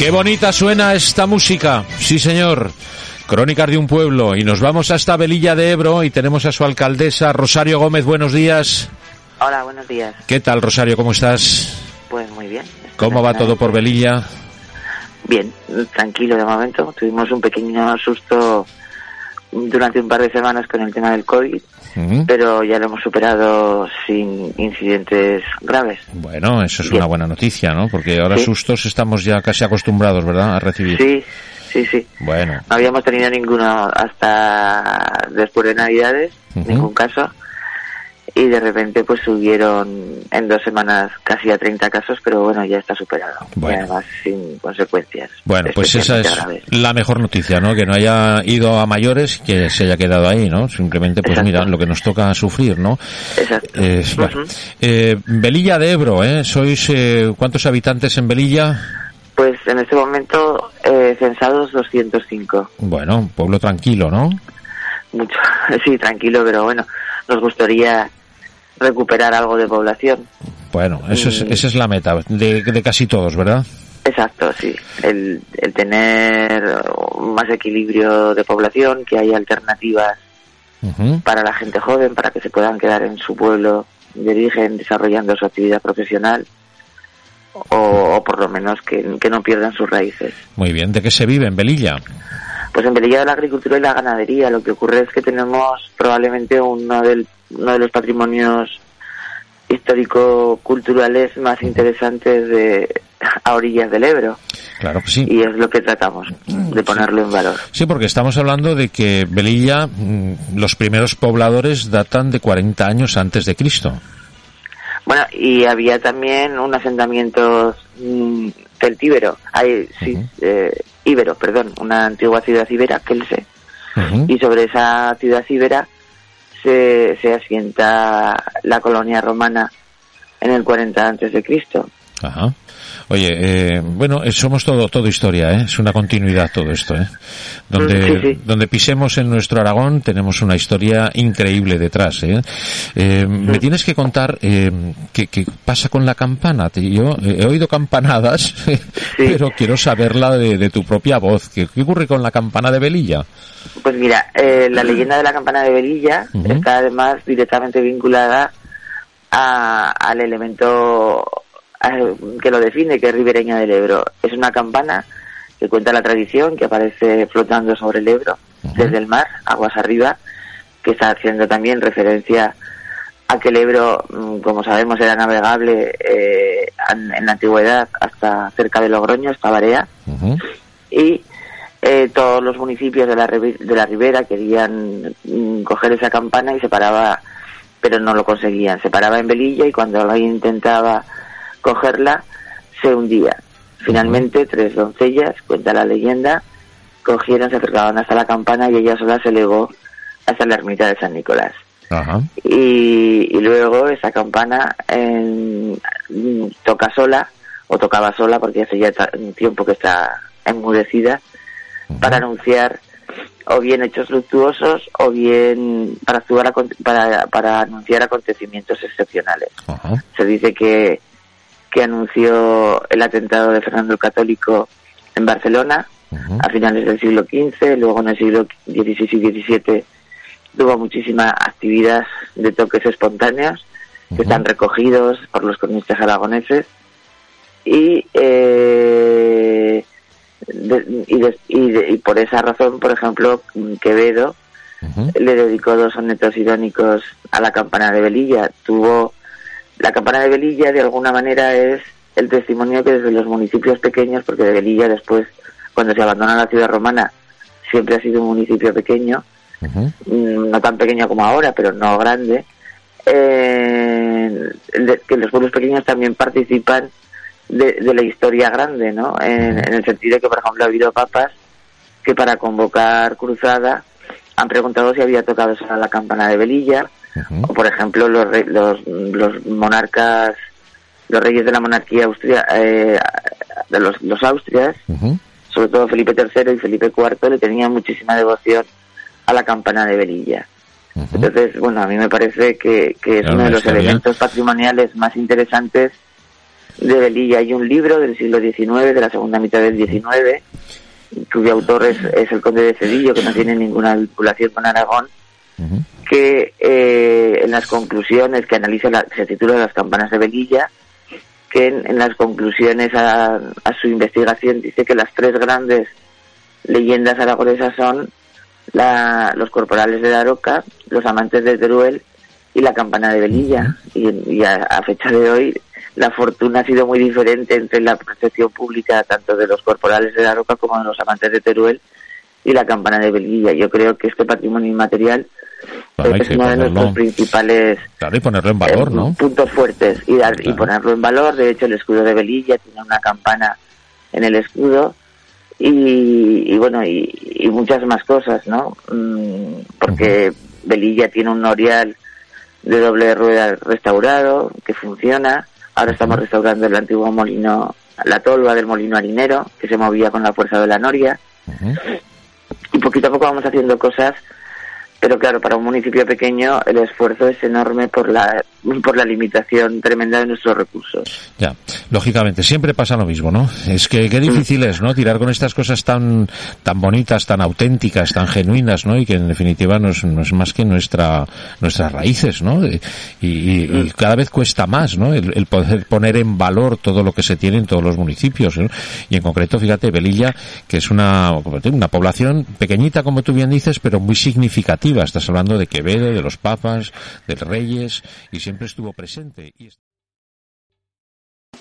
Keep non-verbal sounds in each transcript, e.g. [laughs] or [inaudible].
Qué bonita suena esta música. Sí, señor. Crónicas de un pueblo. Y nos vamos hasta Velilla de Ebro y tenemos a su alcaldesa, Rosario Gómez. Buenos días. Hola, buenos días. ¿Qué tal, Rosario? ¿Cómo estás? Pues muy bien. ¿Cómo va todo por Velilla? Bien, tranquilo de momento. Tuvimos un pequeño susto durante un par de semanas con el tema del COVID, pero ya lo hemos superado sin incidentes graves. Bueno, eso es una buena noticia, ¿no? Porque ahora sustos estamos ya casi acostumbrados, ¿verdad?, a recibir. Sí, sí, sí. Bueno. No habíamos tenido ninguno hasta después de Navidades, ningún caso y de repente pues subieron en dos semanas casi a 30 casos, pero bueno, ya está superado. Bueno. además sin consecuencias. Bueno, pues esa es la mejor noticia, ¿no? Que no haya ido a mayores, que se haya quedado ahí, ¿no? Simplemente, pues mira, lo que nos toca sufrir, ¿no? Exacto. Eh, Belilla de Ebro, ¿eh? ¿Sois eh, cuántos habitantes en Belilla? Pues en este momento eh, censados 205. Bueno, pueblo tranquilo, ¿no? Mucho, [laughs] sí, tranquilo, pero bueno, nos gustaría recuperar algo de población. Bueno, eso es, esa es la meta de, casi todos, ¿verdad? Exacto, sí. El, tener más equilibrio de población, que haya alternativas para la gente joven, para que se puedan quedar en su pueblo de origen desarrollando su actividad profesional. O, por lo menos que, que, no pierdan sus raíces. Muy bien, ¿de qué se vive en Belilla? Pues en Belilla de la agricultura y la ganadería. Lo que ocurre es que tenemos probablemente uno del uno de los patrimonios histórico-culturales más interesantes de a orillas del Ebro. Claro que sí. Y es lo que tratamos de ponerlo en valor. Sí, porque estamos hablando de que Belilla, mm, los primeros pobladores datan de 40 años antes de Cristo. Bueno, y había también un asentamiento mm, celtíbero, hay, sí, eh, íbero, perdón, una antigua ciudad ibera, Kelse. Y sobre esa ciudad ibera se, se asienta la colonia romana en el 40 antes de Cristo. Ajá. Oye, eh, bueno, eh, somos todo todo historia, ¿eh? es una continuidad todo esto. ¿eh? Donde, donde pisemos en nuestro Aragón tenemos una historia increíble detrás. ¿eh? eh me tienes que contar eh, qué, qué, pasa con la campana. Yo he oído campanadas, [laughs] pero quiero saberla de, de, tu propia voz. ¿Qué, ¿Qué, ocurre con la campana de Belilla? Pues mira, la leyenda de la campana de Belilla está además directamente vinculada a, al elemento que lo define, que es ribereña del Ebro. Es una campana que cuenta la tradición, que aparece flotando sobre el Ebro, desde el mar, aguas arriba, que está haciendo también referencia a que el Ebro, mm, como sabemos, era navegable eh, en, la antigüedad hasta cerca de Logroño, esta Barea, y eh, todos los municipios de la, de la ribera querían mm, coger esa campana y se paraba, pero no lo conseguían. Se paraba en Belilla y cuando alguien intentaba cogerla, se hundía. Finalmente, tres doncellas, cuenta la leyenda, cogieron, se acercaban hasta la campana y ella sola se elevó hasta la ermita de San Nicolás. Y, luego esa campana toca sola, o tocaba sola porque hace ya un tiempo que está enmudecida, para anunciar o bien hechos luctuosos o bien para, actuar, para, para anunciar acontecimientos excepcionales. Se dice que que anunció el atentado de Fernando el Católico en Barcelona a finales del siglo XV, luego en el siglo XVI y XVII tuvo muchísima actividad de toques espontáneos que están recogidos por los cronistas aragoneses y, eh, y, por esa razón, por ejemplo, Quevedo le dedicó dos sonetos irónicos a la campana de Velilla. Tuvo la campana de Velilla de alguna manera es el testimonio que desde los municipios pequeños, porque de Velilla después, cuando se abandona la ciudad romana, siempre ha sido un municipio pequeño, mm, no tan pequeño como ahora, pero no grande, eh, que los pueblos pequeños también participan de, la historia grande, ¿no? En, en, el sentido de que, por ejemplo, ha habido papas que para convocar cruzada han preguntado si había tocado sonar la campana de Velilla, o por ejemplo los, los, los monarcas, los reyes de la monarquía austria, eh, de los, los austrias, sobre todo Felipe III y Felipe IV, le tenían muchísima devoción a la campana de Velilla. Entonces, bueno, a mí me parece que, que es uno de los elementos patrimoniales más interesantes de Velilla. Hay un libro del siglo XIX, de la segunda mitad del XIX, cuyo autor es, el conde de Cedillo, que no tiene ninguna vinculación con Aragón, que eh, en las conclusiones que analiza, la, se titula Las campanas de Velilla, que en, las conclusiones a, su investigación dice que las tres grandes leyendas aragonesas son la, los corporales de la roca, los amantes de Teruel y la campana de Velilla. Y, a, fecha de hoy la fortuna ha sido muy diferente entre la percepción pública tanto de los corporales de la roca como de los amantes de Teruel y la campana de Velilla. Yo creo que este patrimonio inmaterial es uno de nuestros principales ponerlo en valor, eh, ¿no? puntos fuertes y, dar, y ponerlo en valor. De hecho, el escudo de Velilla tiene una campana en el escudo y, bueno, y, muchas más cosas, ¿no? Mm, porque Velilla tiene un norial de doble rueda restaurado que funciona. Ahora estamos restaurando el antiguo molino, la tolva del molino harinero que se movía con la fuerza de la noria. Y poquito a poco vamos haciendo cosas pero claro, para un municipio pequeño el esfuerzo es enorme por la por la limitación tremenda de nuestros recursos. Ya, lógicamente, siempre pasa lo mismo, ¿no? Es que qué difícil es, ¿no? Tirar con estas cosas tan tan bonitas, tan auténticas, tan genuinas, ¿no? Y que en definitiva no es, no es más que nuestra nuestras raíces, ¿no? Y, y, cada vez cuesta más, ¿no? El, poder poner en valor todo lo que se tiene en todos los municipios, ¿no? Y en concreto, fíjate, Belilla, que es una, una población pequeñita, como tú bien dices, pero muy significativa Estás hablando de Quevedo, de los papas, de reyes, y siempre estuvo presente.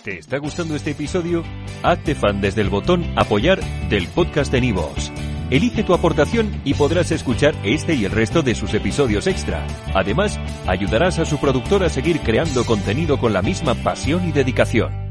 ¿Te está gustando este episodio? Hazte fan desde el botón Apoyar del podcast de Nivos. Elige tu aportación y podrás escuchar este y el resto de sus episodios extra. Además, ayudarás a su productor a seguir creando contenido con la misma pasión y dedicación.